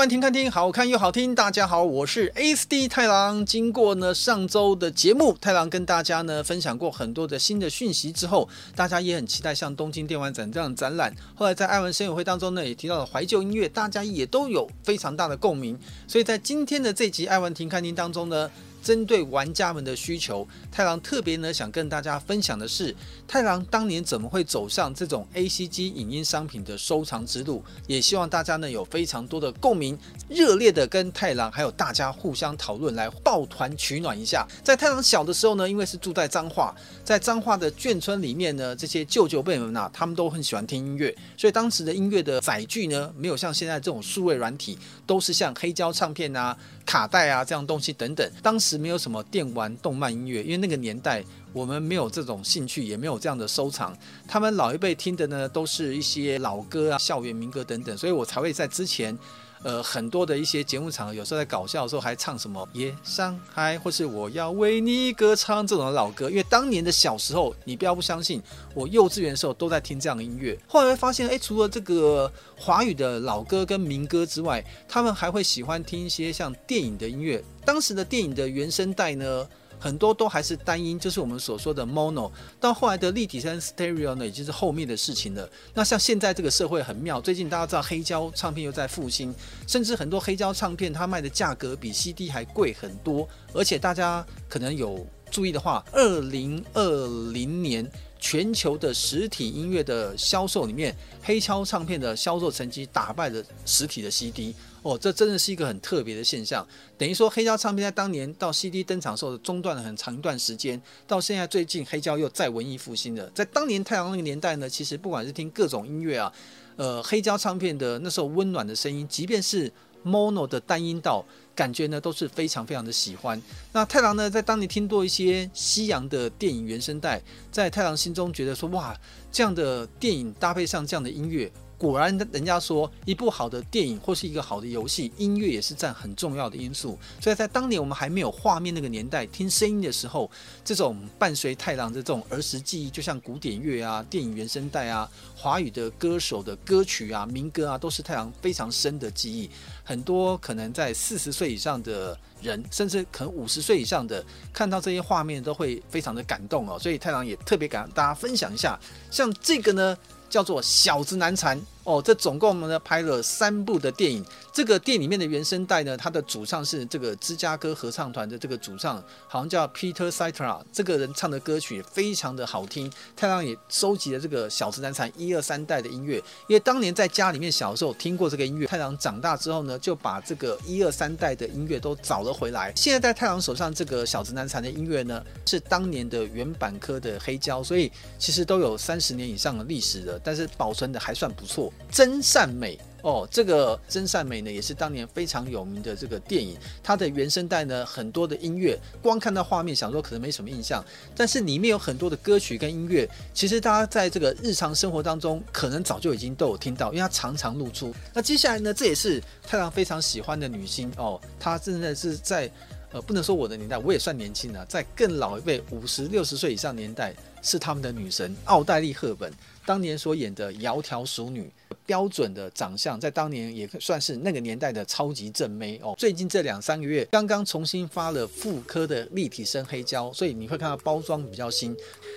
玩听看听，好看又好听。大家好，我是 A S D 太郎。经过呢上周的节目，太郎跟大家呢分享过很多的新的讯息之后，大家也很期待像东京电玩展这样的展览。后来在爱玩声友会当中呢，也提到了怀旧音乐，大家也都有非常大的共鸣。所以在今天的这集爱玩停看听当中呢。针对玩家们的需求，太郎特别呢想跟大家分享的是，太郎当年怎么会走上这种 ACG 影音商品的收藏之路，也希望大家呢有非常多的共鸣，热烈的跟太郎还有大家互相讨论，来抱团取暖一下。在太郎小的时候呢，因为是住在彰化，在彰化的眷村里面呢，这些舅舅辈们啊，他们都很喜欢听音乐，所以当时的音乐的载具呢，没有像现在这种数位软体，都是像黑胶唱片啊。卡带啊，这样东西等等，当时没有什么电玩、动漫音乐，因为那个年代我们没有这种兴趣，也没有这样的收藏。他们老一辈听的呢，都是一些老歌啊、校园民歌等等，所以我才会在之前。呃，很多的一些节目场合，有时候在搞笑的时候还唱什么《夜上海》或是我要为你歌唱这种老歌，因为当年的小时候，你不要不相信，我幼稚园的时候都在听这样的音乐。后来发现，哎，除了这个华语的老歌跟民歌之外，他们还会喜欢听一些像电影的音乐。当时的电影的原声带呢，很多都还是单音，就是我们所说的 mono。到后来的立体声 stereo 呢，已经是后面的事情了。那像现在这个社会很妙，最近大家知道黑胶唱片又在复兴，甚至很多黑胶唱片它卖的价格比 CD 还贵很多。而且大家可能有注意的话，二零二零年全球的实体音乐的销售里面，黑胶唱片的销售成绩打败了实体的 CD。哦，这真的是一个很特别的现象。等于说，黑胶唱片在当年到 CD 登场的时候中断了很长一段时间，到现在最近黑胶又再文艺复兴了。在当年太阳那个年代呢，其实不管是听各种音乐啊，呃，黑胶唱片的那时候温暖的声音，即便是 mono 的单音道，感觉呢都是非常非常的喜欢。那太郎呢，在当年听多一些西洋的电影原声带，在太郎心中觉得说，哇，这样的电影搭配上这样的音乐。果然，人家说一部好的电影或是一个好的游戏，音乐也是占很重要的因素。所以在当年我们还没有画面那个年代，听声音的时候，这种伴随太郎的这种儿时记忆，就像古典乐啊、电影原声带啊、华语的歌手的歌曲啊、民歌啊，都是太郎非常深的记忆。很多可能在四十岁以上的人，甚至可能五十岁以上的，看到这些画面都会非常的感动哦。所以太郎也特别跟大家分享一下，像这个呢。叫做小子难缠。哦，这总共呢拍了三部的电影。这个电影里面的原声带呢，它的主唱是这个芝加哥合唱团的这个主唱，好像叫 Peter Cetera。这个人唱的歌曲非常的好听。太郎也收集了这个小子难缠一二三代的音乐，因为当年在家里面小时候听过这个音乐。太郎长大之后呢，就把这个一二三代的音乐都找了回来。现在在太郎手上这个小子难缠的音乐呢，是当年的原版刻的黑胶，所以其实都有三十年以上的历史了。但是保存的还算不错，真善美哦，这个真善美呢也是当年非常有名的这个电影，它的原声带呢很多的音乐，光看到画面想说可能没什么印象，但是里面有很多的歌曲跟音乐，其实大家在这个日常生活当中可能早就已经都有听到，因为它常常露出。那接下来呢，这也是太郎非常喜欢的女星哦，她真的是在呃不能说我的年代，我也算年轻了，在更老一辈五十六十岁以上年代是他们的女神奥黛丽·赫本。当年所演的窈窕淑女，标准的长相，在当年也算是那个年代的超级正妹哦。最近这两三个月，刚刚重新发了复刻的立体声黑胶，所以你会看到包装比较新。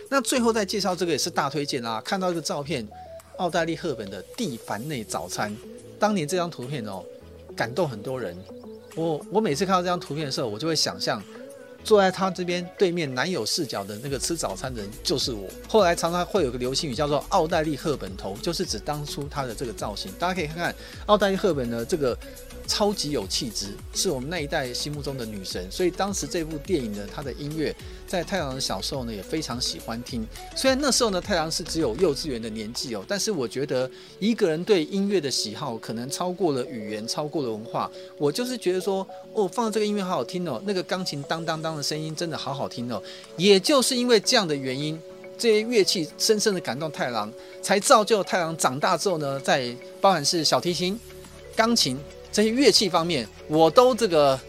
那最后再介绍这个也是大推荐啦。看到这个照片，奥黛丽·赫本的《蒂凡内早餐》，当年这张图片哦，感动很多人。我我每次看到这张图片的时候，我就会想象。坐在他这边对面男友视角的那个吃早餐的人就是我。后来常常会有个流行语叫做“奥黛丽·赫本头”，就是指当初他的这个造型。大家可以看看奥黛丽·赫本的这个。超级有气质，是我们那一代心目中的女神。所以当时这部电影呢，它的音乐在太郎的小时候呢也非常喜欢听。虽然那时候呢，太郎是只有幼稚园的年纪哦，但是我觉得一个人对音乐的喜好可能超过了语言，超过了文化。我就是觉得说，哦，放这个音乐好好听哦，那个钢琴当当当的声音真的好好听哦。也就是因为这样的原因，这些乐器深深的感动太郎，才造就太郎长大之后呢，在包含是小提琴、钢琴。这些乐器方面，我都这个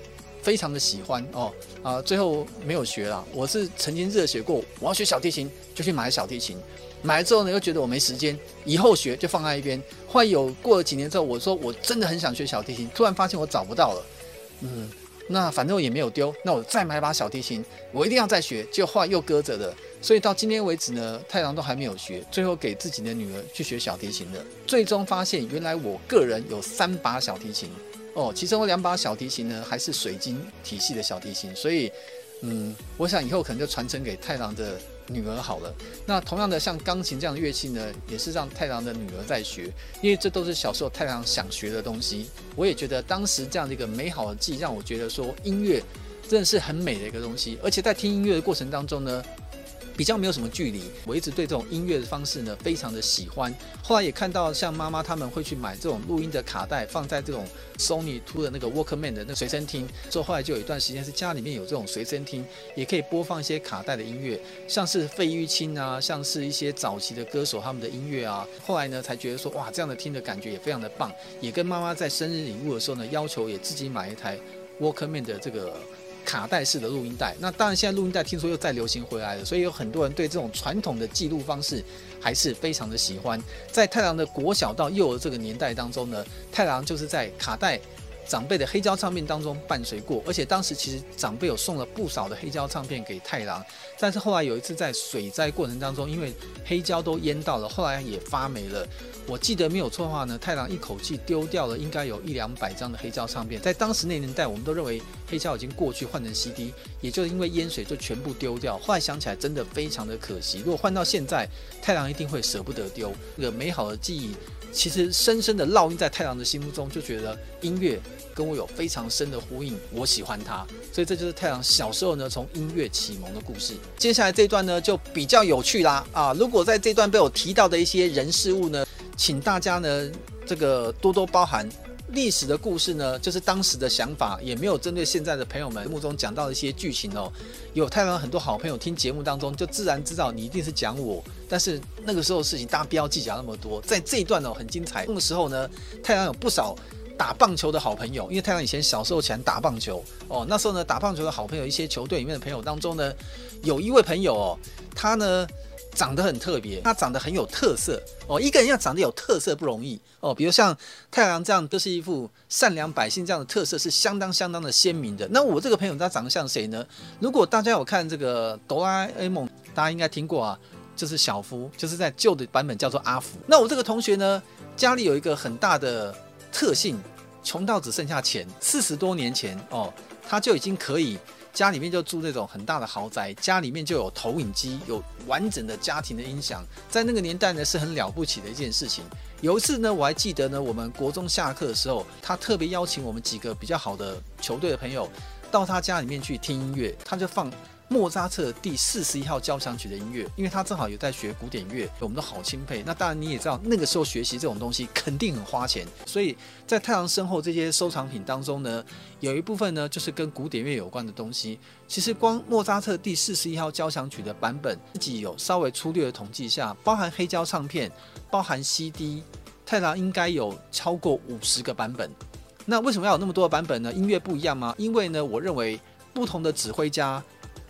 非常的喜欢哦啊，最后没有学了。我是曾经热血过，我要学小提琴，就去买小提琴。买了之后呢，又觉得我没时间，以后学就放在一边。后来有过了几年之后，我说我真的很想学小提琴，突然发现我找不到了。嗯，那反正我也没有丢，那我再买把小提琴，我一定要再学。就后来又搁着了。所以到今天为止呢，太郎都还没有学，最后给自己的女儿去学小提琴了。最终发现，原来我个人有三把小提琴哦，其中有两把小提琴呢还是水晶体系的小提琴，所以嗯，我想以后可能就传承给太郎的女儿好了。那同样的，像钢琴这样的乐器呢，也是让太郎的女儿在学，因为这都是小时候太郎想学的东西。我也觉得当时这样的一个美好的记忆，让我觉得说音乐真的是很美的一个东西，而且在听音乐的过程当中呢。比较没有什么距离，我一直对这种音乐的方式呢非常的喜欢。后来也看到像妈妈他们会去买这种录音的卡带，放在这种 Sony Two 的那个 Walkman 的那随身听。之后后来就有一段时间是家里面有这种随身听，也可以播放一些卡带的音乐，像是费玉清啊，像是一些早期的歌手他们的音乐啊。后来呢才觉得说哇，这样的听的感觉也非常的棒。也跟妈妈在生日礼物的时候呢，要求也自己买一台 Walkman 的这个。卡带式的录音带，那当然现在录音带听说又再流行回来了，所以有很多人对这种传统的记录方式还是非常的喜欢。在太郎的国小到幼儿这个年代当中呢，太郎就是在卡带。长辈的黑胶唱片当中伴随过，而且当时其实长辈有送了不少的黑胶唱片给太郎，但是后来有一次在水灾过程当中，因为黑胶都淹到了，后来也发霉了。我记得没有错的话呢，太郎一口气丢掉了应该有一两百张的黑胶唱片，在当时那年代，我们都认为黑胶已经过去，换成 CD，也就是因为淹水就全部丢掉。后来想起来真的非常的可惜，如果换到现在，太郎一定会舍不得丢那个美好的记忆。其实深深的烙印在太郎的心目中，就觉得音乐跟我有非常深的呼应，我喜欢它，所以这就是太阳小时候呢从音乐启蒙的故事。接下来这段呢就比较有趣啦啊！如果在这段被我提到的一些人事物呢，请大家呢这个多多包涵。历史的故事呢，就是当时的想法，也没有针对现在的朋友们节目中讲到的一些剧情哦。有太阳很多好朋友听节目当中，就自然知道你一定是讲我。但是那个时候的事情，大家不要计较那么多。在这一段哦，很精彩。那个时候呢，太阳有不少打棒球的好朋友，因为太阳以前小时候喜欢打棒球哦。那时候呢，打棒球的好朋友，一些球队里面的朋友当中呢，有一位朋友哦，他呢。长得很特别，他长得很有特色哦。一个人要长得有特色不容易哦。比如像太阳这样，都是一副善良百姓这样的特色，是相当相当的鲜明的。那我这个朋友他长得像谁呢？如果大家有看这个哆啦 A 梦，大家应该听过啊，就是小夫，就是在旧的版本叫做阿福。那我这个同学呢，家里有一个很大的特性，穷到只剩下钱。四十多年前哦，他就已经可以。家里面就住那种很大的豪宅，家里面就有投影机，有完整的家庭的音响，在那个年代呢是很了不起的一件事情。有一次呢，我还记得呢，我们国中下课的时候，他特别邀请我们几个比较好的球队的朋友到他家里面去听音乐，他就放。莫扎特第四十一号交响曲的音乐，因为他正好有在学古典乐，我们都好钦佩。那当然你也知道，那个时候学习这种东西肯定很花钱，所以在太郎身后这些收藏品当中呢，有一部分呢就是跟古典乐有关的东西。其实光莫扎特第四十一号交响曲的版本，自己有稍微粗略的统计一下，包含黑胶唱片，包含 CD，太郎应该有超过五十个版本。那为什么要有那么多的版本呢？音乐不一样吗？因为呢，我认为不同的指挥家。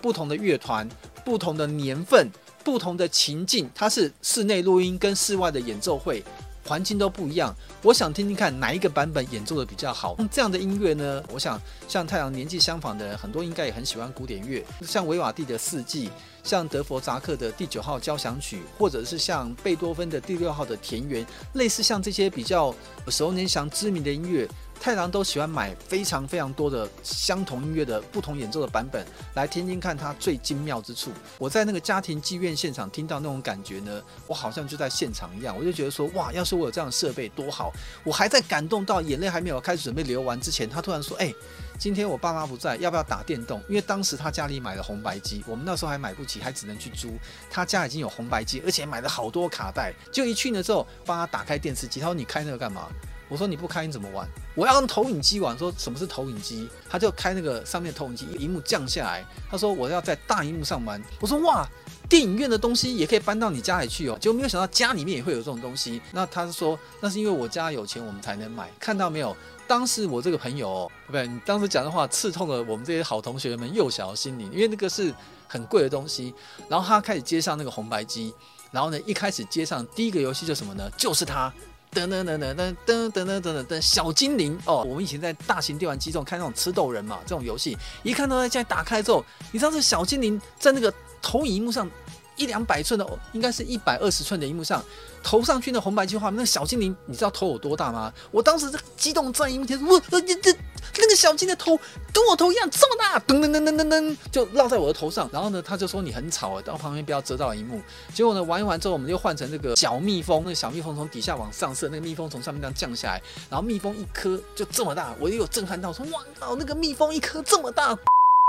不同的乐团、不同的年份、不同的情境，它是室内录音跟室外的演奏会，环境都不一样。我想听听看哪一个版本演奏的比较好。这样的音乐呢，我想像太阳年纪相仿的人，很多应该也很喜欢古典乐，像维瓦蒂的《四季》，像德弗札克的第九号交响曲，或者是像贝多芬的第六号的田园，类似像这些比较耳熟能详、知名的音乐。太郎都喜欢买非常非常多的相同音乐的不同演奏的版本来听听看它最精妙之处。我在那个家庭剧院现场听到那种感觉呢，我好像就在现场一样，我就觉得说哇，要是我有这样的设备多好！我还在感动到眼泪还没有开始准备流完之前，他突然说：“哎、今天我爸妈不在，要不要打电动？”因为当时他家里买了红白机，我们那时候还买不起，还只能去租。他家已经有红白机，而且买了好多卡带。就一去了之后，帮他打开电视机，他说：“你开那个干嘛？”我说你不开你怎么玩？我要用投影机玩。说什么是投影机？他就开那个上面投影机，萤幕降下来。他说我要在大荧幕上玩。我说哇，电影院的东西也可以搬到你家里去哦。结果没有想到家里面也会有这种东西。那他说那是因为我家有钱，我们才能买。看到没有？当时我这个朋友哦，不对，你当时讲的话刺痛了我们这些好同学们幼小的心灵，因为那个是很贵的东西。然后他开始接上那个红白机，然后呢，一开始接上第一个游戏就什么呢？就是他。噔噔噔噔噔噔噔噔噔噔，小精灵哦！我们以前在大型电玩机中看那种吃豆人嘛，这种游戏，一看到它现在打开之后，你知道这小精灵在那个投影幕上。一两百寸的，应该是一百二十寸的荧幕上投上去那红白机画面，那小精灵，你知道头有多大吗？我当时这激动在荧幕前，我这这那个小鸡的头跟我头一样这么大，噔噔噔噔噔噔，就落在我的头上。然后呢，他就说你很吵，到旁边不要遮到荧幕。结果呢，玩一玩之后，我们就换成那个小蜜蜂，那个小蜜蜂从底下往上射，那个蜜蜂从上面这样降下来，然后蜜蜂一颗就这么大，我也有震撼到，说哇，那个蜜蜂一颗这么大。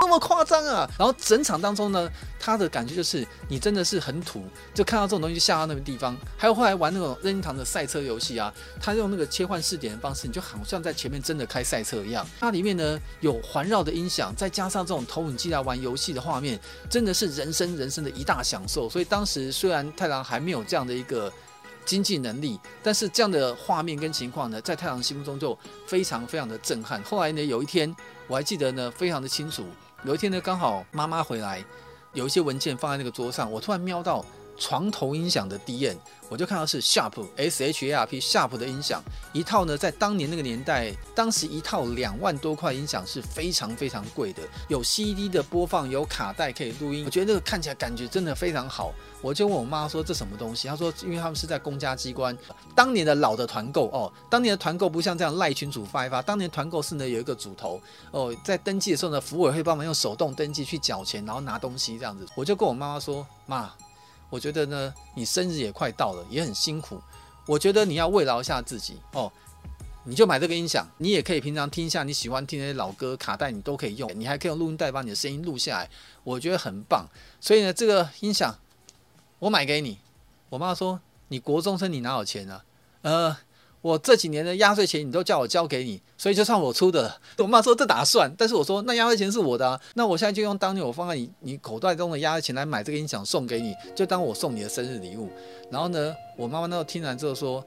那么夸张啊！然后整场当中呢，他的感觉就是你真的是很土，就看到这种东西就下到那个地方。还有后来玩那种任天堂的赛车游戏啊，他用那个切换视点的方式，你就好像在前面真的开赛车一样。它里面呢有环绕的音响，再加上这种投影机来玩游戏的画面，真的是人生人生的一大享受。所以当时虽然太郎还没有这样的一个经济能力，但是这样的画面跟情况呢，在太郎心目中就非常非常的震撼。后来呢，有一天我还记得呢，非常的清楚。有一天呢，刚好妈妈回来，有一些文件放在那个桌上，我突然瞄到床头音响的 DM，我就看到是 Sharp S H A R P Sharp 的音响一套呢，在当年那个年代，当时一套两万多块音响是非常非常贵的，有 CD 的播放，有卡带可以录音，我觉得那个看起来感觉真的非常好。我就问我妈说，这什么东西？她说，因为他们是在公家机关，当年的老的团购哦，当年的团购不像这样赖群主发一发，当年团购是呢有一个主头哦，在登记的时候呢，服务会帮忙用手动登记去缴钱，然后拿东西这样子。我就跟我妈妈说，妈，我觉得呢你生日也快到了，也很辛苦，我觉得你要慰劳一下自己哦，你就买这个音响，你也可以平常听一下你喜欢听那些老歌卡带，你都可以用，你还可以用录音带把你的声音录下来，我觉得很棒。所以呢，这个音响。我买给你，我妈说，你国中生你哪有钱啊？呃，我这几年的压岁钱你都叫我交给你，所以就算我出的了。我妈说这打算，但是我说那压岁钱是我的啊，那我现在就用当年我放在你你口袋中的压岁钱来买这个音响送给你，就当我送你的生日礼物。然后呢，我妈妈那时候听完之后说。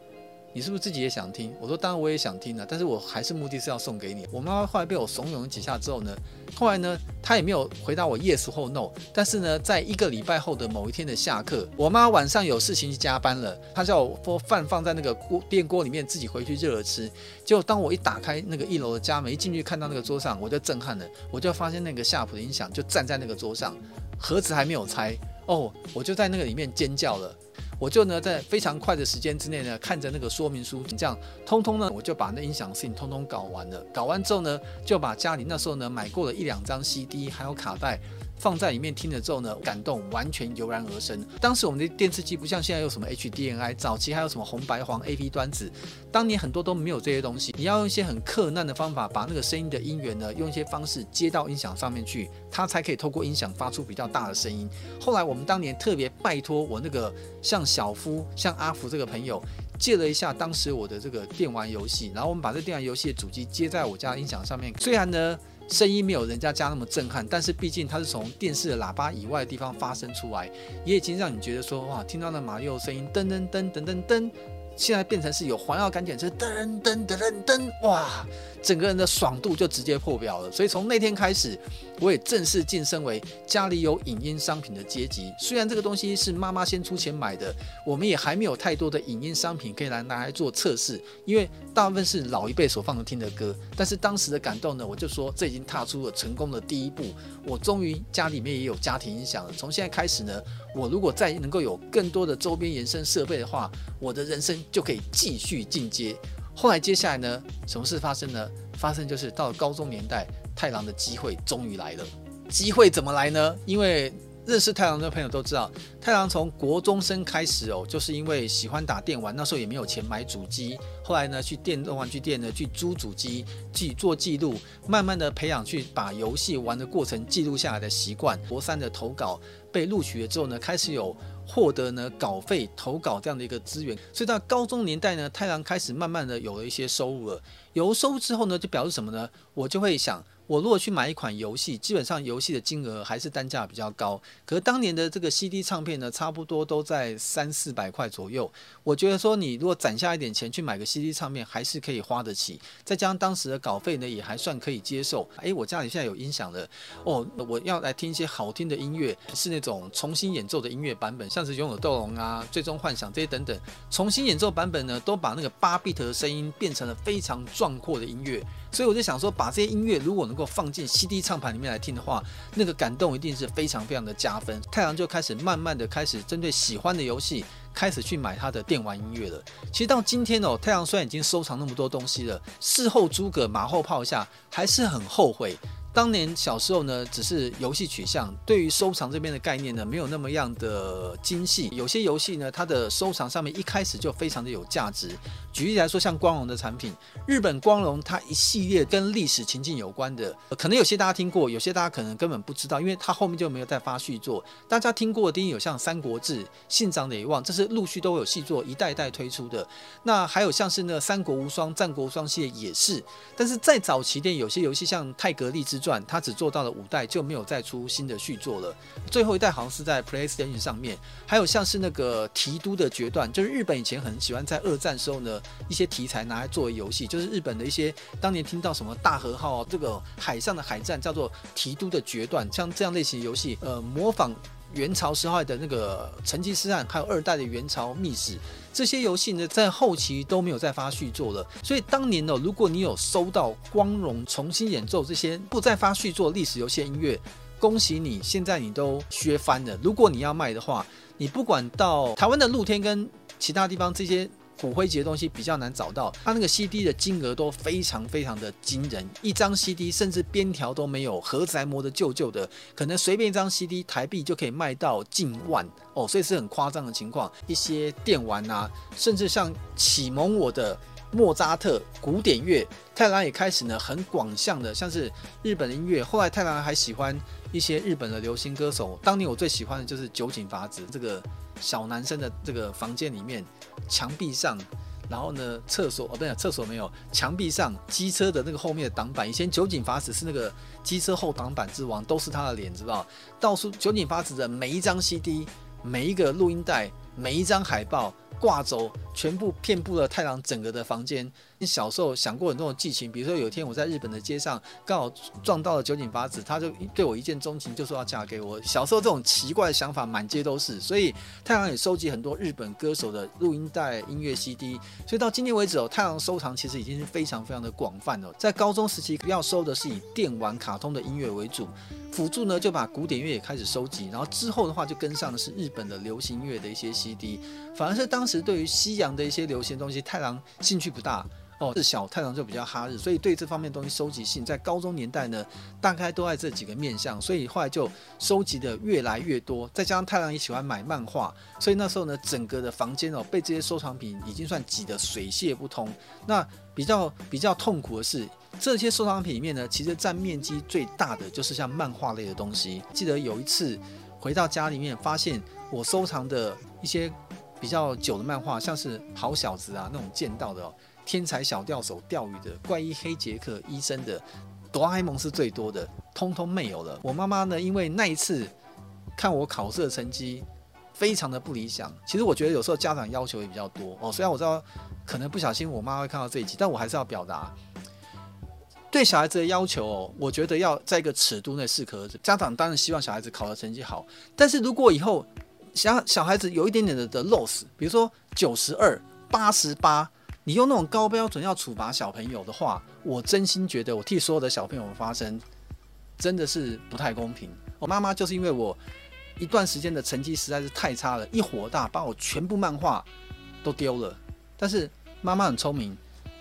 你是不是自己也想听？我说当然我也想听了，但是我还是目的是要送给你。我妈妈后来被我怂恿了几下之后呢，后来呢，她也没有回答我 yes 或 no。但是呢，在一个礼拜后的某一天的下课，我妈晚上有事情去加班了，她叫我把饭放在那个锅电锅里面，自己回去热了吃。结果当我一打开那个一楼的家门，一进去看到那个桌上，我就震撼了，我就发现那个夏普的音响就站在那个桌上，盒子还没有拆哦，我就在那个里面尖叫了。我就呢，在非常快的时间之内呢，看着那个说明书，这样通通呢，我就把那音响事情通通搞完了。搞完之后呢，就把家里那时候呢买过的一两张 CD，还有卡带。放在里面听了之后呢，感动完全油然而生。当时我们的电视机不像现在有什么 HDMI，早期还有什么红白黄 AV 端子，当年很多都没有这些东西。你要用一些很克难的方法，把那个声音的音源呢，用一些方式接到音响上面去，它才可以透过音响发出比较大的声音。后来我们当年特别拜托我那个像小夫、像阿福这个朋友借了一下当时我的这个电玩游戏，然后我们把这电玩游戏的主机接在我家音响上面，虽然呢。声音没有人家家那么震撼，但是毕竟它是从电视的喇叭以外的地方发生出来，也已经让你觉得说哇，听到那马六声音噔噔噔噔噔噔。现在变成是有环绕感检测，噔噔噔噔噔，哇，整个人的爽度就直接破表了。所以从那天开始，我也正式晋升为家里有影音商品的阶级。虽然这个东西是妈妈先出钱买的，我们也还没有太多的影音商品可以来拿来做测试，因为大部分是老一辈所放的听的歌。但是当时的感动呢，我就说这已经踏出了成功的第一步。我终于家里面也有家庭音响了。从现在开始呢，我如果再能够有更多的周边延伸设备的话，我的人生就可以继续进阶。后来接下来呢，什么事发生呢？发生就是到了高中年代，太郎的机会终于来了。机会怎么来呢？因为认识太郎的朋友都知道，太郎从国中生开始哦，就是因为喜欢打电玩，那时候也没有钱买主机。后来呢，去电动玩具店呢去租主机，去做记录，慢慢的培养去把游戏玩的过程记录下来的习惯。国三的投稿被录取了之后呢，开始有。获得呢稿费投稿这样的一个资源。所以到高中年代呢，太郎开始慢慢的有了一些收入了。有收入之后呢，就表示什么呢？我就会想。我如果去买一款游戏，基本上游戏的金额还是单价比较高。可是当年的这个 CD 唱片呢，差不多都在三四百块左右。我觉得说，你如果攒下一点钱去买个 CD 唱片，还是可以花得起。再加上当时的稿费呢，也还算可以接受。诶，我家里现在有音响了，哦，我要来听一些好听的音乐，是那种重新演奏的音乐版本，像是《勇者斗龙》啊，《最终幻想》这些等等，重新演奏版本呢，都把那个八 bit 的声音变成了非常壮阔的音乐。所以我就想说，把这些音乐如果能够放进 CD 唱盘里面来听的话，那个感动一定是非常非常的加分。太阳就开始慢慢的开始针对喜欢的游戏，开始去买他的电玩音乐了。其实到今天哦，太阳虽然已经收藏那么多东西了，事后诸葛马后炮下，还是很后悔。当年小时候呢，只是游戏取向，对于收藏这边的概念呢，没有那么样的精细。有些游戏呢，它的收藏上面一开始就非常的有价值。举例来说，像光荣的产品，日本光荣它一系列跟历史情境有关的，可能有些大家听过，有些大家可能根本不知道，因为它后面就没有再发续作。大家听过的，第一有像《三国志》、《信长磊望》，这是陆续都有续作，一代一代推出的。那还有像是那《三国无双》、《战国无双》系列也是。但是再早期点，有些游戏像《太合立志传》。他只做到了五代，就没有再出新的续作了。最后一代好像是在 PlayStation 上面，还有像是那个提督的决断，就是日本以前很喜欢在二战时候呢，一些题材拿来作为游戏，就是日本的一些当年听到什么大和号这个海上的海战叫做提督的决断，像这样类型游戏，呃，模仿。元朝时候的那个成吉思汗，还有二代的元朝秘史，这些游戏呢，在后期都没有再发续作了。所以当年呢，如果你有收到光荣重新演奏这些不再发续作历史游戏音乐，恭喜你，现在你都削翻了。如果你要卖的话，你不管到台湾的露天跟其他地方这些。骨灰级的东西比较难找到，它那个 CD 的金额都非常非常的惊人，一张 CD 甚至边条都没有，盒子还磨得旧旧的，可能随便一张 CD 台币就可以卖到近万哦，所以是很夸张的情况。一些电玩啊，甚至像启蒙我的莫扎特古典乐，太郎也开始呢很广向的，像是日本的音乐。后来太郎还喜欢一些日本的流行歌手，当年我最喜欢的就是酒井法子这个。小男生的这个房间里面，墙壁上，然后呢，厕所哦，不对，厕所没有，墙壁上机车的那个后面的挡板，以前酒井法子是那个机车后挡板之王，都是他的脸，知道？到处酒井法子的每一张 CD，每一个录音带，每一张海报。挂轴全部遍布了太郎整个的房间。你小时候想过很多种剧情，比如说有一天我在日本的街上刚好撞到了酒井法子，他就对我一见钟情，就说要嫁给我。小时候这种奇怪的想法满街都是，所以太郎也收集很多日本歌手的录音带、音乐 CD。所以到今天为止哦，太郎收藏其实已经是非常非常的广泛了。在高中时期要收的是以电玩、卡通的音乐为主，辅助呢就把古典乐也开始收集，然后之后的话就跟上的是日本的流行乐的一些 CD，反而是当时对于西洋的一些流行东西，太郎兴趣不大哦。是小太郎就比较哈日，所以对这方面东西收集性在高中年代呢，大概都在这几个面向，所以后来就收集的越来越多。再加上太郎也喜欢买漫画，所以那时候呢，整个的房间哦，被这些收藏品已经算挤得水泄不通。那比较比较痛苦的是，这些收藏品里面呢，其实占面积最大的就是像漫画类的东西。记得有一次回到家里面，发现我收藏的一些。比较久的漫画，像是好小子啊那种剑道的哦，天才小钓手钓鱼的，怪医黑杰克医生的，哆啦 A 梦是最多的，通通没有了。我妈妈呢，因为那一次看我考试的成绩非常的不理想，其实我觉得有时候家长要求也比较多哦。虽然我知道可能不小心我妈会看到这一集，但我还是要表达对小孩子的要求哦。我觉得要在一个尺度内适可而止。家长当然希望小孩子考的成绩好，但是如果以后小小孩子有一点点的的 loss，比如说九十二、八十八，你用那种高标准要处罚小朋友的话，我真心觉得我替所有的小朋友发声，真的是不太公平。我妈妈就是因为我一段时间的成绩实在是太差了，一火大把我全部漫画都丢了。但是妈妈很聪明。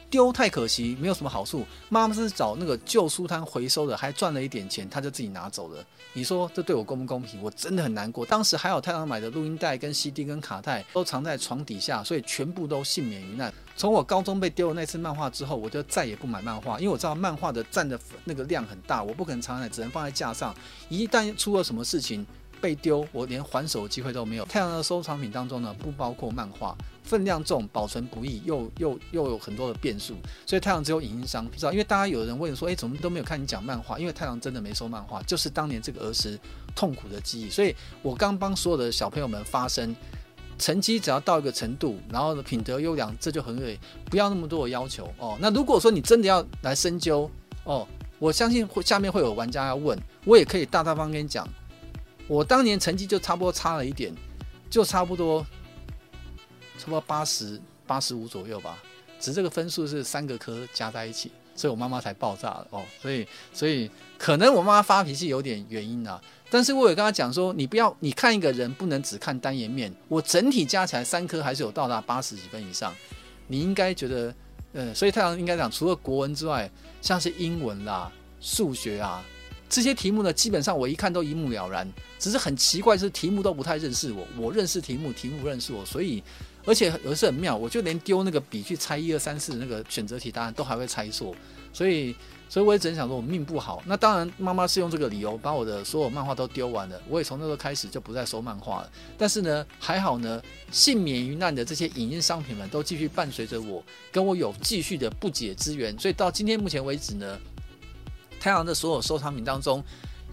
丢太可惜，没有什么好处。妈妈是找那个旧书摊回收的，还赚了一点钱，他就自己拿走了。你说这对我公不公平？我真的很难过。当时还有太郎买的录音带、跟 CD、跟卡带都藏在床底下，所以全部都幸免于难。从我高中被丢了那次漫画之后，我就再也不买漫画，因为我知道漫画的占的那个量很大，我不可能藏在，只能放在架上。一旦出了什么事情，被丢，我连还手的机会都没有。太阳的收藏品当中呢，不包括漫画，分量重，保存不易，又又又有很多的变数，所以太阳只有影音商品。知道？因为大家有人问说，诶，怎么都没有看你讲漫画？因为太阳真的没收漫画，就是当年这个儿时痛苦的记忆。所以我刚帮所有的小朋友们发声，成绩只要到一个程度，然后品德优良，这就很对，不要那么多的要求哦。那如果说你真的要来深究哦。我相信会下面会有玩家要问，我也可以大大方跟你讲，我当年成绩就差不多差了一点，就差不多差不多八十八十五左右吧，只这个分数是三个科加在一起，所以我妈妈才爆炸了哦，所以所以可能我妈妈发脾气有点原因啊，但是我有跟她讲说，你不要你看一个人不能只看单颜面，我整体加起来三科还是有到达八十几分以上，你应该觉得。嗯，所以太阳应该讲，除了国文之外，像是英文啦、数学啊这些题目呢，基本上我一看都一目了然。只是很奇怪，是题目都不太认识我，我认识题目，题目不认识我。所以，而且有的是很妙，我就连丢那个笔去猜一二三四那个选择题答案都还会猜错。所以。所以我也只能想说，我命不好。那当然，妈妈是用这个理由把我的所有漫画都丢完了。我也从那时候开始就不再收漫画了。但是呢，还好呢，幸免于难的这些影音商品们都继续伴随着我，跟我有继续的不解之缘。所以到今天目前为止呢，太阳的所有收藏品当中，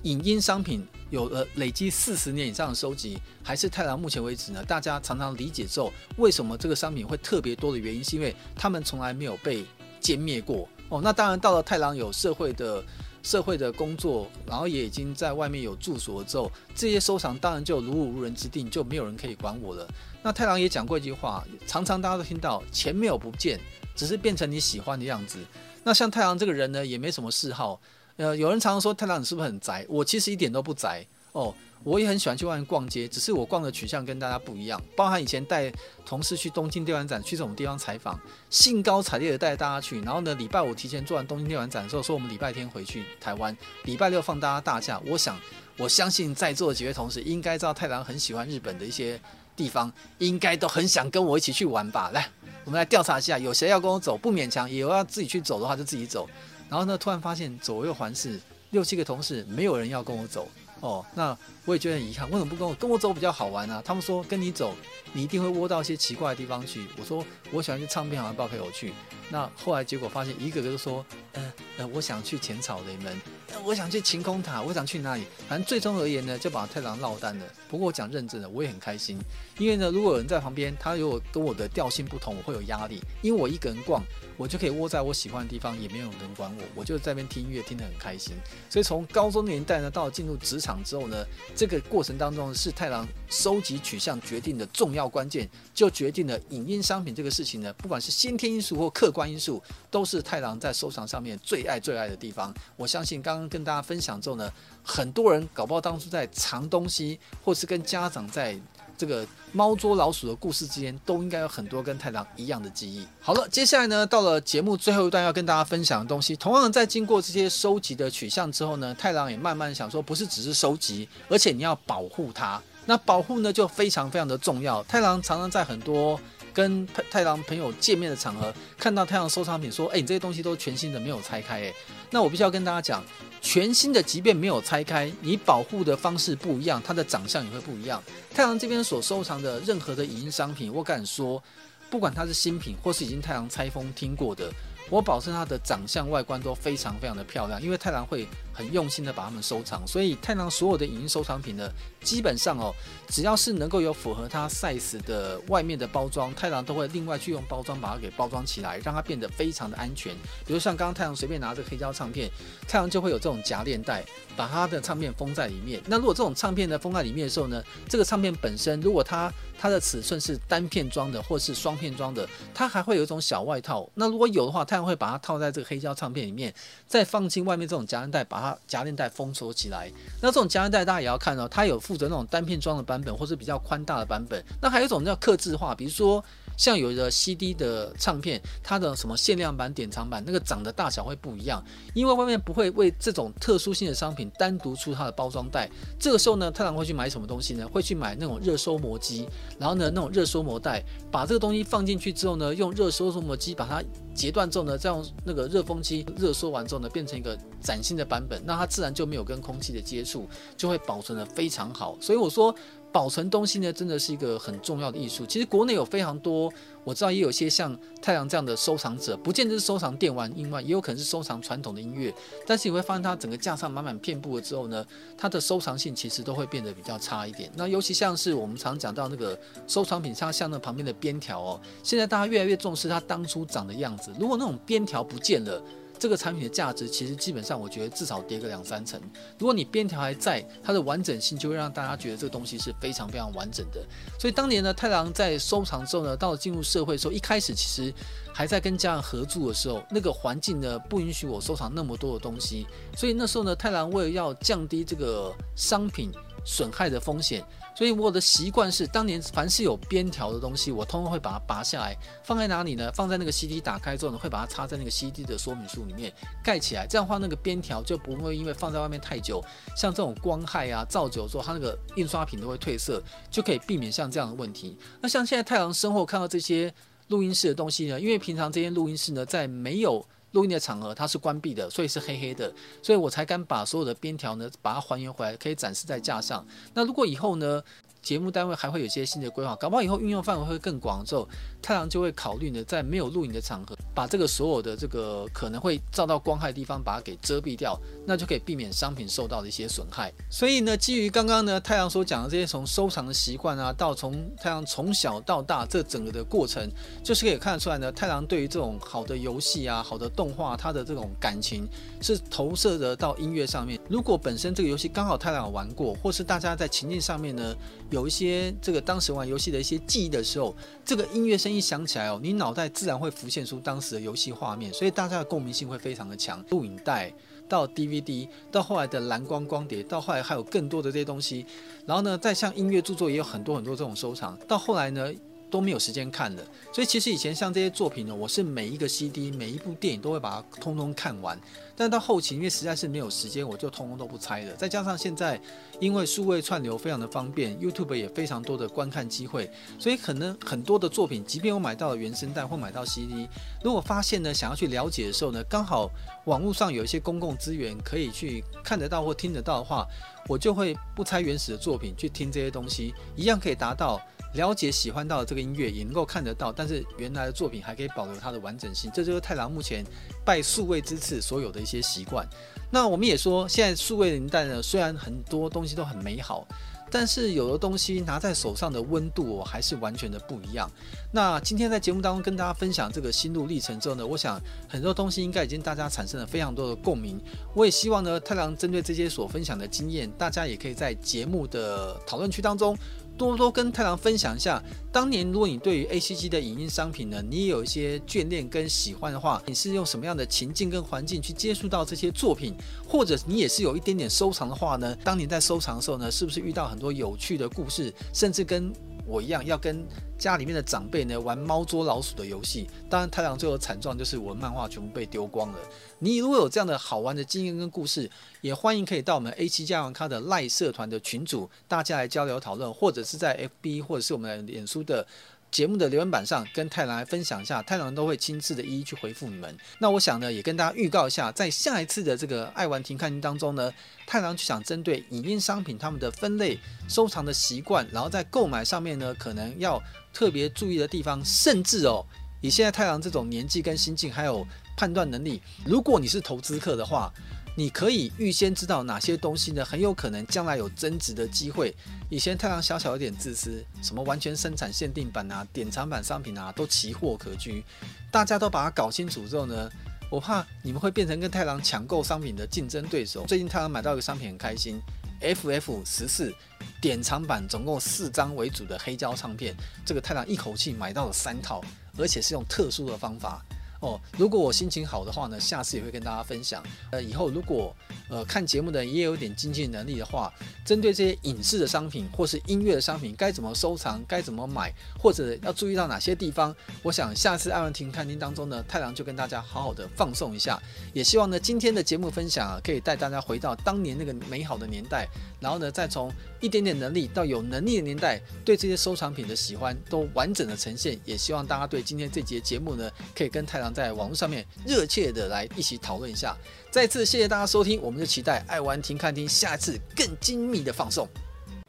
影音商品有了累积四十年以上的收集，还是太郎目前为止呢，大家常常理解之后，为什么这个商品会特别多的原因，是因为他们从来没有被歼灭过。哦，那当然，到了太郎有社会的社会的工作，然后也已经在外面有住所之后，这些收藏当然就如我无人之地，就没有人可以管我了。那太郎也讲过一句话，常常大家都听到，钱没有不见，只是变成你喜欢的样子。那像太郎这个人呢，也没什么嗜好。呃，有人常常说太郎你是不是很宅？我其实一点都不宅哦。我也很喜欢去外面逛街，只是我逛的取向跟大家不一样。包含以前带同事去东京电玩展，去这种地方采访，兴高采烈的带大家去。然后呢，礼拜五提前做完东京电玩展的时候，说我们礼拜天回去台湾，礼拜六放大家大假。我想，我相信在座的几位同事应该知道太郎很喜欢日本的一些地方，应该都很想跟我一起去玩吧。来，我们来调查一下，有谁要跟我走？不勉强，有要自己去走的话就自己走。然后呢，突然发现左右环视六七个同事，没有人要跟我走。哦，那。我也觉得很遗憾，为什么不跟我跟我走比较好玩呢、啊？他们说跟你走，你一定会窝到一些奇怪的地方去。我说我喜欢去唱片行，不陪我去。那后来结果发现，一个个都说，呃呃，我想去浅草雷门，呃，我想去晴空塔，我想去哪里？反正最终而言呢，就把太郎落单了。不过我讲认真的，我也很开心，因为呢，如果有人在旁边，他如果跟我的调性不同，我会有压力。因为我一个人逛，我就可以窝在我喜欢的地方，也没有人管我，我就在那边听音乐，听得很开心。所以从高中年代呢，到进入职场之后呢。这个过程当中是太郎收集取向决定的重要关键，就决定了影音商品这个事情呢，不管是先天因素或客观因素，都是太郎在收藏上面最爱最爱的地方。我相信刚刚跟大家分享之后呢，很多人搞不好当初在藏东西，或是跟家长在。这个猫捉老鼠的故事之间，都应该有很多跟太郎一样的记忆。好了，接下来呢，到了节目最后一段要跟大家分享的东西，同样在经过这些收集的取向之后呢，太郎也慢慢想说，不是只是收集，而且你要保护它。那保护呢，就非常非常的重要。太郎常常在很多跟太郎朋友见面的场合，看到太郎收藏品，说：“哎，你这些东西都是全新的，没有拆开。”哎，那我必须要跟大家讲。全新的，即便没有拆开，你保护的方式不一样，它的长相也会不一样。太阳这边所收藏的任何的影音商品，我敢说，不管它是新品或是已经太阳拆封听过的，我保证它的长相外观都非常非常的漂亮，因为太阳会很用心的把它们收藏，所以太郎所有的影音收藏品呢，基本上哦，只要是能够有符合它 size 的外面的包装，太郎都会另外去用包装把它给包装起来，让它变得非常的安全。比如像刚刚太郎随便拿着黑胶唱片，太郎就会有这种夹链袋，把它的唱片封在里面。那如果这种唱片呢封在里面的时候呢，这个唱片本身如果它它的尺寸是单片装的或是双片装的，它还会有一种小外套。那如果有的话，太阳会把它套在这个黑胶唱片里面，再放进外面这种夹链袋，把它夹链带封锁起来。那这种夹链带大家也要看到，它有负责那种单片装的版本，或是比较宽大的版本。那还有一种叫刻字化，比如说像有的 CD 的唱片，它的什么限量版、典藏版，那个长的大小会不一样，因为外面不会为这种特殊性的商品单独出它的包装袋。这个时候呢，太郎会去买什么东西呢？会去买那种热收膜机，然后呢，那种热收膜袋，把这个东西放进去之后呢，用热收膜机把它截断之后呢，再用那个热风机热缩完之后呢，变成一个崭新的版本，那它自然就没有跟空气的接触，就会保存得非常好。所以我说。保存东西呢，真的是一个很重要的艺术。其实国内有非常多，我知道也有些像太阳这样的收藏者，不见得是收藏电玩音乐，也有可能是收藏传统的音乐。但是你会发现，它整个架上满满遍布了之后呢，它的收藏性其实都会变得比较差一点。那尤其像是我们常讲到那个收藏品，像像那旁边的边条哦，现在大家越来越重视它当初长的样子。如果那种边条不见了，这个产品的价值其实基本上，我觉得至少跌个两三成。如果你边条还在，它的完整性就会让大家觉得这个东西是非常非常完整的。所以当年呢，太郎在收藏之后呢，到了进入社会的时候，一开始其实还在跟家人合住的时候，那个环境呢不允许我收藏那么多的东西。所以那时候呢，太郎为了要降低这个商品损害的风险。所以我的习惯是，当年凡是有边条的东西，我通常会把它拔下来，放在哪里呢？放在那个 CD 打开之后呢，会把它插在那个 CD 的说明书里面盖起来。这样的话，那个边条就不会因为放在外面太久，像这种光害啊、照久之后，它那个印刷品都会褪色，就可以避免像这样的问题。那像现在太郎身后看到这些录音室的东西呢，因为平常这些录音室呢，在没有录音的场合它是关闭的，所以是黑黑的，所以我才敢把所有的边条呢把它还原回来，可以展示在架上。那如果以后呢，节目单位还会有一些新的规划，搞不好以后运用范围会更广之后，太郎就会考虑呢，在没有录影的场合，把这个所有的这个可能会照到光害的地方，把它给遮蔽掉，那就可以避免商品受到的一些损害。所以呢，基于刚刚呢太郎所讲的这些从收藏的习惯啊，到从太郎从小到大这整个的过程，就是可以看得出来呢，太郎对于这种好的游戏啊、好的动画，他的这种感情是投射的到音乐上面。如果本身这个游戏刚好太郎玩过，或是大家在情境上面呢，有一些这个当时玩游戏的一些记忆的时候，这个音乐声一响起来哦，你脑袋自然会浮现出当时的游戏画面，所以大家的共鸣性会非常的强。录影带到 DVD，到后来的蓝光光碟，到后来还有更多的这些东西，然后呢，再像音乐著作也有很多很多这种收藏，到后来呢。都没有时间看了，所以其实以前像这些作品呢，我是每一个 CD、每一部电影都会把它通通看完。但到后期，因为实在是没有时间，我就通通都不拆了。再加上现在因为数位串流非常的方便，YouTube 也非常多的观看机会，所以可能很多的作品，即便我买到了原声带或买到 CD，如果发现呢想要去了解的时候呢，刚好网络上有一些公共资源可以去看得到或听得到的话，我就会不拆原始的作品去听这些东西，一样可以达到。了解喜欢到的这个音乐也能够看得到，但是原来的作品还可以保留它的完整性，这就是太郎目前拜数位之赐所有的一些习惯。那我们也说，现在数位年代呢，虽然很多东西都很美好，但是有的东西拿在手上的温度哦，还是完全的不一样。那今天在节目当中跟大家分享这个心路历程之后呢，我想很多东西应该已经大家产生了非常多的共鸣。我也希望呢，太郎针对这些所分享的经验，大家也可以在节目的讨论区当中。多多跟太郎分享一下，当年如果你对于 ACG 的影音商品呢，你也有一些眷恋跟喜欢的话，你是用什么样的情境跟环境去接触到这些作品，或者你也是有一点点收藏的话呢？当年在收藏的时候呢，是不是遇到很多有趣的故事，甚至跟我一样要跟家里面的长辈呢玩猫捉老鼠的游戏，当然太阳最后惨状就是我的漫画全部被丢光了。你如果有这样的好玩的经验跟故事，也欢迎可以到我们 A 七家玩咖的赖社团的群组，大家来交流讨论，或者是在 FB 或者是我们的脸书的。节目的留言板上跟太郎来分享一下，太郎都会亲自的一一去回复你们。那我想呢，也跟大家预告一下，在下一次的这个爱玩停看听当中呢，太郎就想针对影音商品他们的分类、收藏的习惯，然后在购买上面呢，可能要特别注意的地方，甚至哦，以现在太郎这种年纪跟心境，还有判断能力，如果你是投资客的话。你可以预先知道哪些东西呢，很有可能将来有增值的机会。以前太郎小小有点自私，什么完全生产限定版啊、典藏版商品啊，都奇货可居。大家都把它搞清楚之后呢，我怕你们会变成跟太郎抢购商品的竞争对手。最近太郎买到一个商品很开心，FF 十四典藏版，总共四张为主的黑胶唱片，这个太郎一口气买到了三套，而且是用特殊的方法。哦。如果我心情好的话呢，下次也会跟大家分享。呃，以后如果呃看节目的也有点经济能力的话，针对这些影视的商品或是音乐的商品，该怎么收藏，该怎么买，或者要注意到哪些地方，我想下次爱玩亭看厅当中呢，太郎就跟大家好好的放送一下。也希望呢，今天的节目分享啊，可以带大家回到当年那个美好的年代，然后呢，再从一点点能力到有能力的年代，对这些收藏品的喜欢都完整的呈现。也希望大家对今天这节节目呢，可以跟太郎在网络上面热切的来一起讨论一下。再次谢谢大家收听，我们就期待爱玩听看听下次更精密的放送。